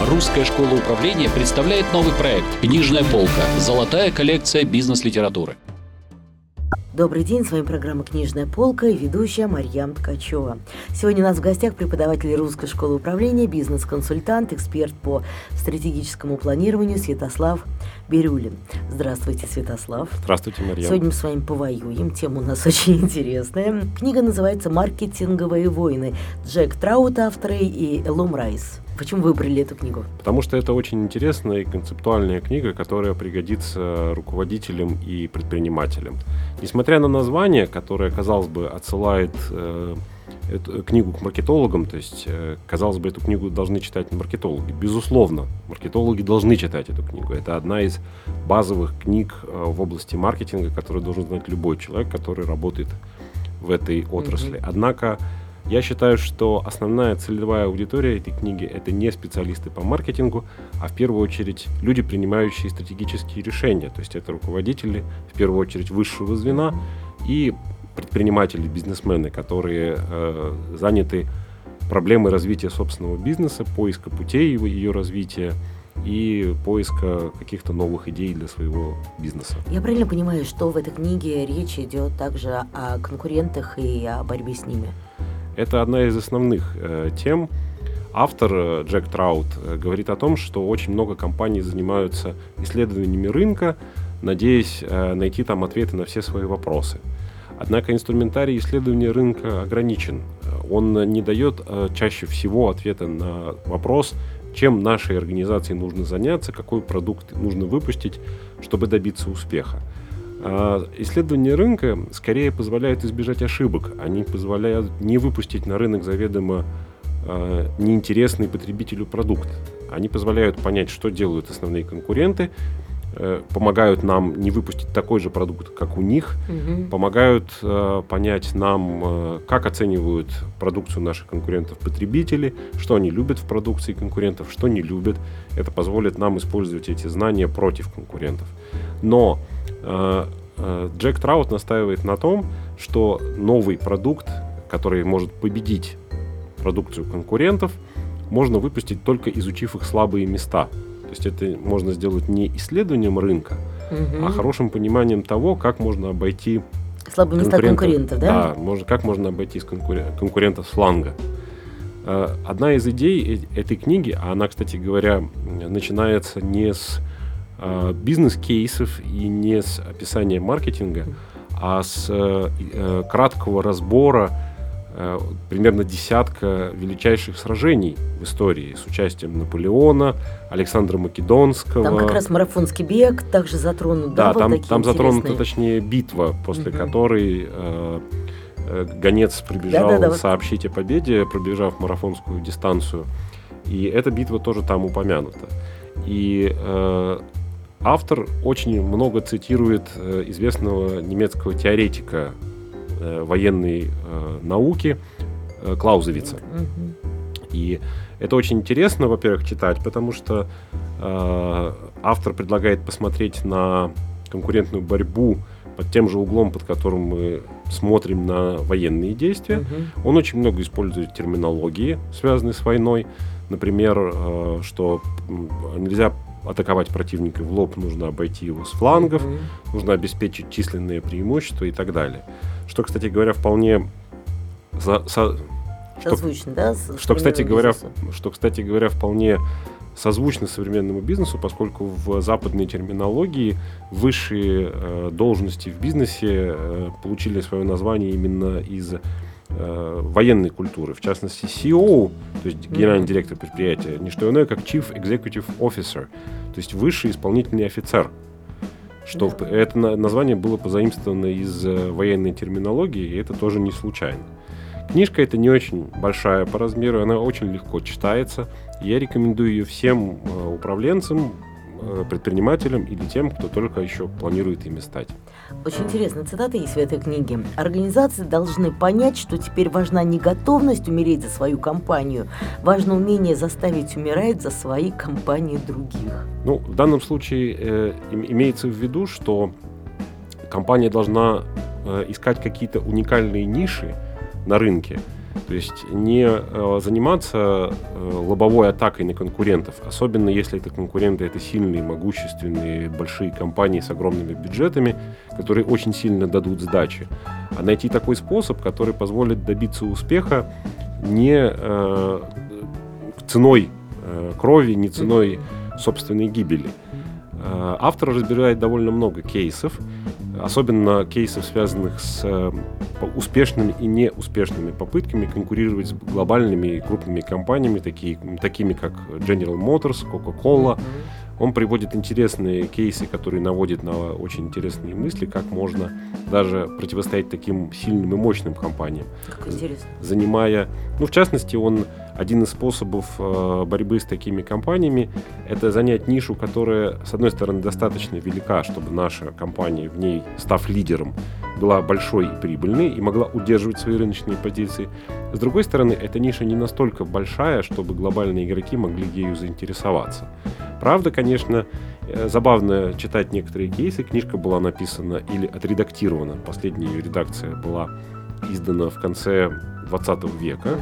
Русская школа управления представляет новый проект «Книжная полка. Золотая коллекция бизнес-литературы». Добрый день, с вами программа «Книжная полка» и ведущая Марьям Ткачева. Сегодня у нас в гостях преподаватель Русской школы управления, бизнес-консультант, эксперт по стратегическому планированию Святослав Бирюлин. Здравствуйте, Святослав. Здравствуйте, Марьям. Сегодня мы с вами повоюем, тема у нас очень интересная. Книга называется «Маркетинговые войны». Джек Траут, авторы, и Элум Райс. Почему выбрали эту книгу? Потому что это очень интересная и концептуальная книга, которая пригодится руководителям и предпринимателям. Несмотря на название, которое, казалось бы, отсылает э, эту книгу к маркетологам, то есть, э, казалось бы, эту книгу должны читать маркетологи. Безусловно, маркетологи должны читать эту книгу. Это одна из базовых книг э, в области маркетинга, которую должен знать любой человек, который работает в этой отрасли. Mm-hmm. Однако я считаю, что основная целевая аудитория этой книги — это не специалисты по маркетингу, а в первую очередь люди, принимающие стратегические решения. То есть это руководители, в первую очередь, высшего звена и предприниматели, бизнесмены, которые э, заняты проблемой развития собственного бизнеса, поиска путей его, ее развития и поиска каких-то новых идей для своего бизнеса. Я правильно понимаю, что в этой книге речь идет также о конкурентах и о борьбе с ними? Это одна из основных э, тем. Автор э, Джек Траут э, говорит о том, что очень много компаний занимаются исследованиями рынка, надеясь э, найти там ответы на все свои вопросы. Однако инструментарий исследования рынка ограничен. Он не дает э, чаще всего ответа на вопрос, чем нашей организации нужно заняться, какой продукт нужно выпустить, чтобы добиться успеха. А, исследования рынка скорее позволяют избежать ошибок. Они позволяют не выпустить на рынок заведомо а, неинтересный потребителю продукт. Они позволяют понять, что делают основные конкуренты, э, помогают нам не выпустить такой же продукт, как у них, угу. помогают э, понять нам, э, как оценивают продукцию наших конкурентов потребители, что они любят в продукции конкурентов, что не любят. Это позволит нам использовать эти знания против конкурентов. Но э, Джек Траут настаивает на том, что новый продукт, который может победить продукцию конкурентов, можно выпустить только изучив их слабые места. То есть это можно сделать не исследованием рынка, угу. а хорошим пониманием того, как можно обойти слабые места конкурентов, да? Да, можно, как можно обойти конкурен, конкурентов с фланга. Э, одна из идей этой книги, а она, кстати говоря, начинается не с э, бизнес-кейсов и не с описания маркетинга, а с э, э, краткого разбора э, примерно десятка величайших сражений в истории с участием Наполеона, Александра Македонского. Там как раз марафонский бег также затронут. Да, да там, там затронута, точнее, битва, после угу. которой э, гонец прибежал да, да, да, сообщить о победе, пробежав марафонскую дистанцию. И эта битва тоже там упомянута. И э, Автор очень много цитирует э, известного немецкого теоретика э, военной э, науки Клаузевица. И это очень интересно, во-первых, читать, потому что э, автор предлагает посмотреть на конкурентную борьбу под тем же углом, под которым мы смотрим на военные действия. Uh-huh. Он очень много использует терминологии, связанной с войной. Например, э, что нельзя атаковать противника в лоб, нужно обойти его с флангов, mm-hmm. нужно обеспечить численные преимущества и так далее. Что, кстати говоря, вполне за, со, созвучно, да? Что, кстати говоря, что, кстати говоря, вполне созвучно современному бизнесу, поскольку в западной терминологии высшие э, должности в бизнесе э, получили свое название именно из э, военной культуры, в частности CEO, то есть генеральный mm-hmm. директор предприятия, не что иное, как Chief Executive Officer, то есть высший исполнительный офицер. Что yeah. это название было позаимствовано из э, военной терминологии, и это тоже не случайно. Книжка это не очень большая по размеру, она очень легко читается. Я рекомендую ее всем э, управленцам, Э, предпринимателям или тем, кто только еще планирует ими стать. Очень интересная цитата есть в этой книге. Организации должны понять, что теперь важна не готовность умереть за свою компанию, важно умение заставить умирать за свои компании других. Ну, в данном случае э, имеется в виду, что компания должна э, искать какие-то уникальные ниши на рынке, То есть не э, заниматься э, лобовой атакой на конкурентов, особенно если это конкуренты, это сильные, могущественные, большие компании с огромными бюджетами, которые очень сильно дадут сдачи. А найти такой способ, который позволит добиться успеха не э, ценой э, крови, не ценой собственной гибели. Э, автор разбирает довольно много кейсов, особенно кейсов, связанных с э, успешными и неуспешными попытками конкурировать с глобальными и крупными компаниями, такие, такими как General Motors, Coca-Cola. Он приводит интересные кейсы, которые наводят на очень интересные мысли, как можно даже противостоять таким сильным и мощным компаниям. Как интересно. Занимая, ну, в частности, он один из способов э, борьбы с такими компаниями – это занять нишу, которая, с одной стороны, достаточно велика, чтобы наша компания в ней, став лидером, была большой и прибыльной и могла удерживать свои рыночные позиции. С другой стороны, эта ниша не настолько большая, чтобы глобальные игроки могли ею заинтересоваться. Правда, конечно, э, забавно читать некоторые кейсы. Книжка была написана или отредактирована. Последняя ее редакция была издана в конце 20 века.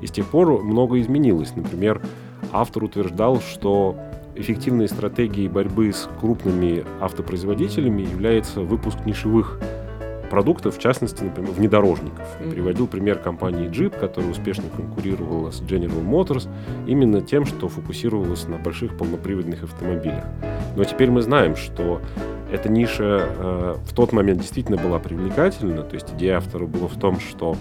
И с тех пор много изменилось. Например, автор утверждал, что эффективной стратегией борьбы с крупными автопроизводителями является выпуск нишевых продуктов, в частности, например, внедорожников. Mm-hmm. Приводил пример компании Jeep, которая успешно конкурировала с General Motors именно тем, что фокусировалась на больших полноприводных автомобилях. Но теперь мы знаем, что эта ниша э, в тот момент действительно была привлекательна, то есть идея автора была в том, что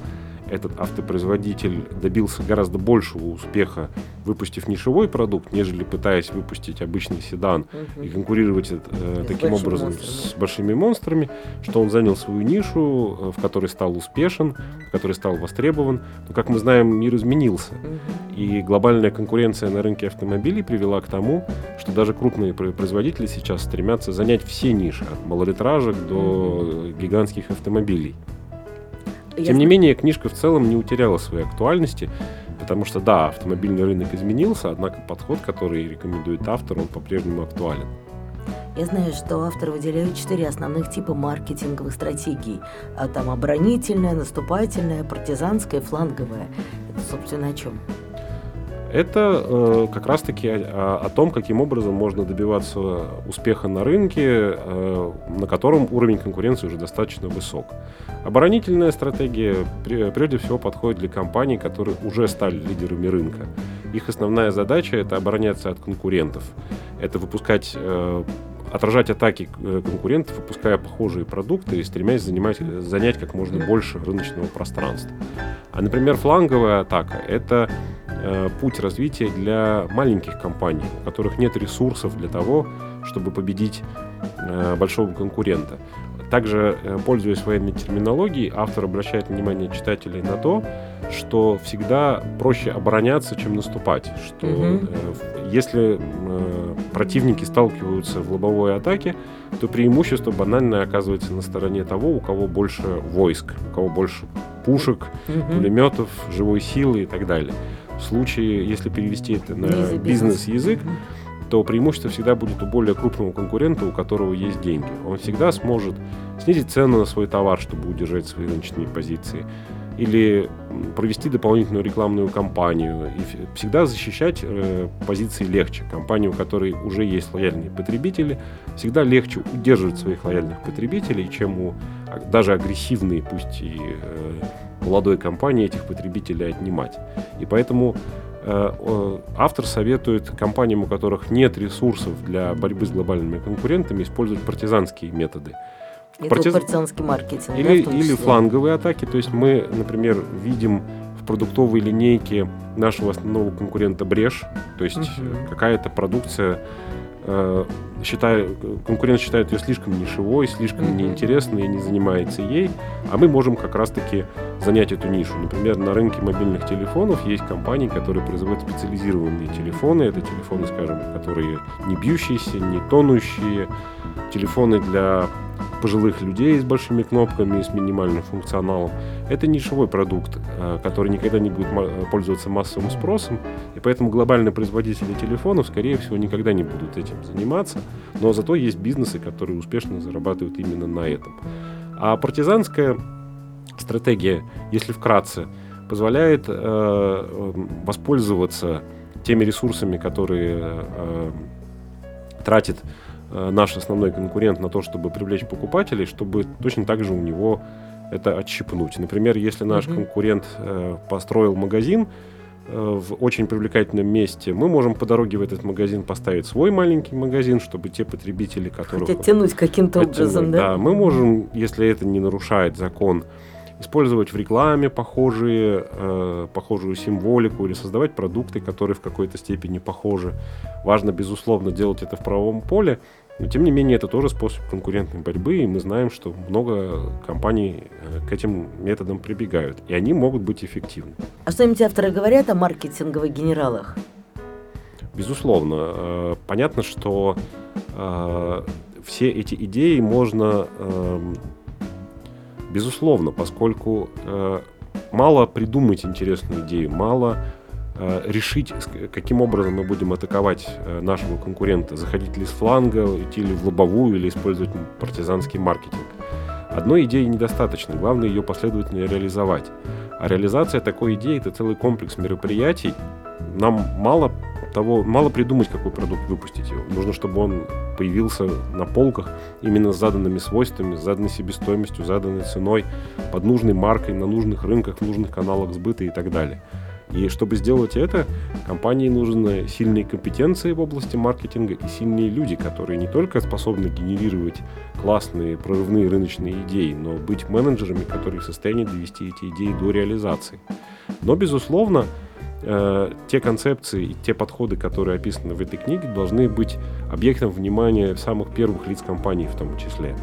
этот автопроизводитель добился гораздо большего успеха, выпустив нишевой продукт, нежели пытаясь выпустить обычный седан угу. и конкурировать э, таким образом монстрами. с большими монстрами, что он занял свою нишу, э, в которой стал успешен, в которой стал востребован. Но, как мы знаем, мир изменился. Угу. И глобальная конкуренция на рынке автомобилей привела к тому, что даже крупные производители сейчас стремятся занять все ниши, от малолитражек до гигантских автомобилей. Тем не менее, книжка в целом не утеряла своей актуальности, потому что, да, автомобильный рынок изменился, однако подход, который рекомендует автор, он по-прежнему актуален. Я знаю, что автор выделяет четыре основных типа маркетинговых стратегий. А там оборонительная, наступательная, партизанская, фланговая. Это, собственно, о чем? Это э, как раз-таки о, о том, каким образом можно добиваться успеха на рынке, э, на котором уровень конкуренции уже достаточно высок. Оборонительная стратегия прежде всего подходит для компаний, которые уже стали лидерами рынка. Их основная задача это обороняться от конкурентов. Это выпускать э, отражать атаки э, конкурентов, выпуская похожие продукты и стремясь занимать, занять как можно больше рыночного пространства. А, например, фланговая атака – это э, путь развития для маленьких компаний, у которых нет ресурсов для того, чтобы победить э, большого конкурента. Также, э, пользуясь военной терминологией, автор обращает внимание читателей на то, что всегда проще обороняться, чем наступать. Что угу. если противники сталкиваются в лобовой атаке, то преимущество банально оказывается на стороне того, у кого больше войск, у кого больше пушек, угу. пулеметов, живой силы и так далее. В случае, если перевести это на бизнес-язык, бизнес то преимущество всегда будет у более крупного конкурента, у которого есть деньги. Он всегда сможет снизить цену на свой товар, чтобы удержать свои рыночные позиции, или провести дополнительную рекламную кампанию, и всегда защищать э, позиции легче. Компании, у которой уже есть лояльные потребители, всегда легче удерживать своих лояльных потребителей, чем у даже агрессивной, пусть и э, молодой компании этих потребителей отнимать. И поэтому Э, автор советует компаниям, у которых нет ресурсов для борьбы с глобальными конкурентами, использовать партизанские методы. Это Партиз... партизанский маркетинг. Или, да, или фланговые атаки. То есть мы, например, видим в продуктовой линейке нашего основного конкурента брешь, то есть uh какая-то продукция считаю, конкурент считает ее слишком нишевой, слишком mm-hmm. неинтересной и не занимается ей, а мы можем как раз-таки занять эту нишу. Например, на рынке мобильных телефонов есть компании, которые производят специализированные телефоны. Это телефоны, скажем, которые не бьющиеся, не тонущие, телефоны для пожилых людей с большими кнопками и с минимальным функционалом. Это нишевой продукт, э, который никогда не будет пользоваться массовым спросом, и поэтому глобальные производители телефонов, скорее всего, никогда не будут этим заниматься, но зато есть бизнесы, которые успешно зарабатывают именно на этом. А партизанская стратегия, если вкратце, позволяет э, э, воспользоваться теми ресурсами, которые э, тратит э, наш основной конкурент на то, чтобы привлечь покупателей, чтобы точно так же у него это отщипнуть. Например, если наш mm-hmm. конкурент э, построил магазин э, в очень привлекательном месте, мы можем по дороге в этот магазин поставить свой маленький магазин, чтобы те потребители, которые... Хотят тянуть каким-то образом, да? Да, мы можем, если это не нарушает закон, использовать в рекламе похожие, э, похожую символику или создавать продукты, которые в какой-то степени похожи. Важно, безусловно, делать это в правовом поле, но тем не менее это тоже способ конкурентной борьбы, и мы знаем, что много компаний э, к этим методам прибегают, и они могут быть эффективны. А что-нибудь авторы говорят о маркетинговых генералах? Безусловно. Э, понятно, что э, все эти идеи можно эм, Безусловно, поскольку мало придумать интересную идею, мало решить, каким образом мы будем атаковать э, нашего конкурента, заходить ли с фланга, идти ли в лобовую или использовать партизанский маркетинг. Одной идеи недостаточно, главное ее последовательно реализовать. А реализация такой идеи – это целый комплекс мероприятий. Нам мало того, мало придумать, какой продукт выпустить. Нужно, чтобы он появился на полках именно с заданными свойствами, с заданной себестоимостью, заданной ценой, под нужной маркой, на нужных рынках, в нужных каналах сбыта и так далее. И чтобы сделать это, компании нужны сильные компетенции в области маркетинга и сильные люди, которые не только способны генерировать классные прорывные рыночные идеи, но быть менеджерами, которые в состоянии довести эти идеи до реализации. Но, безусловно, э, те концепции и те подходы, которые описаны в этой книге, должны быть объектом внимания самых первых лиц компании в том числе.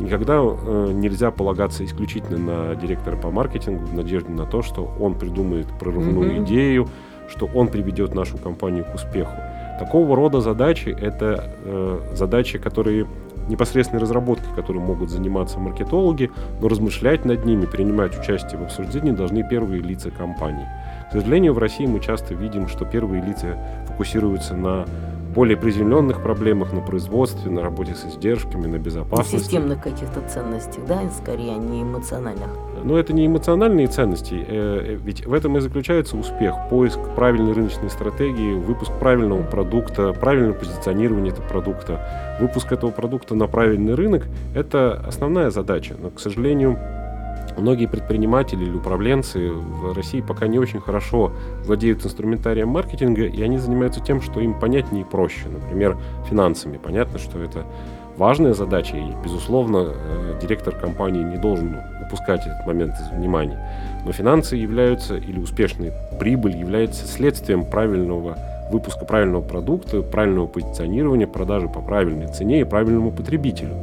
Никогда э, нельзя полагаться исключительно на директора по маркетингу в надежде на то, что он придумает прорывную mm-hmm. идею, что он приведет нашу компанию к успеху. Такого рода задачи — это э, задачи, которые непосредственной разработки, которой могут заниматься маркетологи, но размышлять над ними, принимать участие в обсуждении должны первые лица компании. К сожалению, в России мы часто видим, что первые лица фокусируются на более приземленных проблемах, на производстве, на работе с издержками, на безопасности. На системных каких-то ценностях, да, скорее, а не эмоциональных. Но это не эмоциональные ценности, э, ведь в этом и заключается успех. Поиск правильной рыночной стратегии, выпуск правильного продукта, правильное позиционирование этого продукта, выпуск этого продукта на правильный рынок – это основная задача. Но, к сожалению, Многие предприниматели или управленцы в России пока не очень хорошо владеют инструментарием маркетинга, и они занимаются тем, что им понятнее и проще. Например, финансами. Понятно, что это важная задача, и, безусловно, э, директор компании не должен упускать этот момент из внимания. Но финансы являются, или успешная прибыль является следствием правильного выпуска правильного продукта, правильного позиционирования, продажи по правильной цене и правильному потребителю.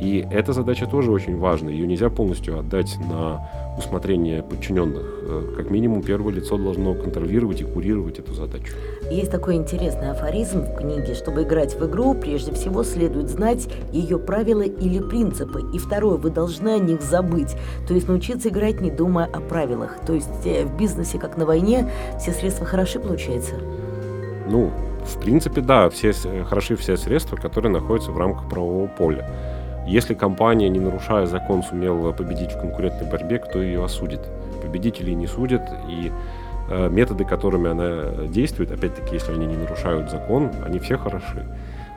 И эта задача тоже очень важна. Ее нельзя полностью отдать на усмотрение подчиненных. Э, как минимум, первое лицо должно контролировать и курировать эту задачу. Есть такой интересный афоризм в книге. Чтобы играть в игру, прежде всего следует знать ее правила или принципы. И второе, вы должны о них забыть. То есть научиться играть, не думая о правилах. То есть э, в бизнесе, как на войне, все средства хороши, получается? Ну, в принципе, да, все, хороши все средства, которые находятся в рамках правового поля. Если компания, не нарушая закон, сумела победить в конкурентной борьбе, кто ее осудит? Победителей не судят, и э, методы, которыми она действует, опять-таки, если они не нарушают закон, они все хороши.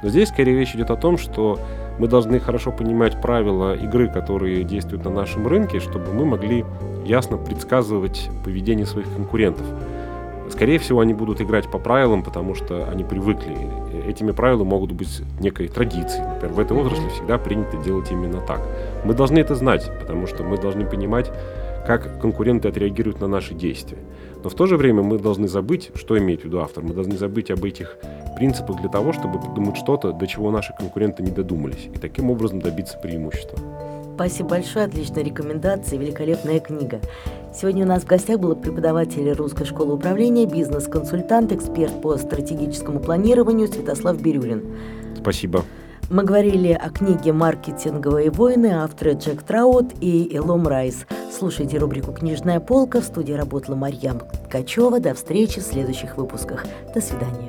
Но здесь скорее речь идет о том, что мы должны хорошо понимать правила игры, которые действуют на нашем рынке, чтобы мы могли ясно предсказывать поведение своих конкурентов. Скорее всего, они будут играть по правилам, потому что они привыкли. Этими правилами могут быть некой традицией. Например, в этой отрасли всегда принято делать именно так. Мы должны это знать, потому что мы должны понимать, как конкуренты отреагируют на наши действия. Но в то же время мы должны забыть, что имеет в виду автор. Мы должны забыть об этих принципах для того, чтобы придумать что-то, до чего наши конкуренты не додумались, и таким образом добиться преимущества. Спасибо большое, отличная рекомендация, великолепная книга. Сегодня у нас в гостях был преподаватель Русской школы управления, бизнес-консультант, эксперт по стратегическому планированию Святослав Бирюлин. Спасибо. Мы говорили о книге «Маркетинговые войны» авторы Джек Траут и Элом Райс. Слушайте рубрику «Книжная полка». В студии работала Марьям Ткачева. До встречи в следующих выпусках. До свидания.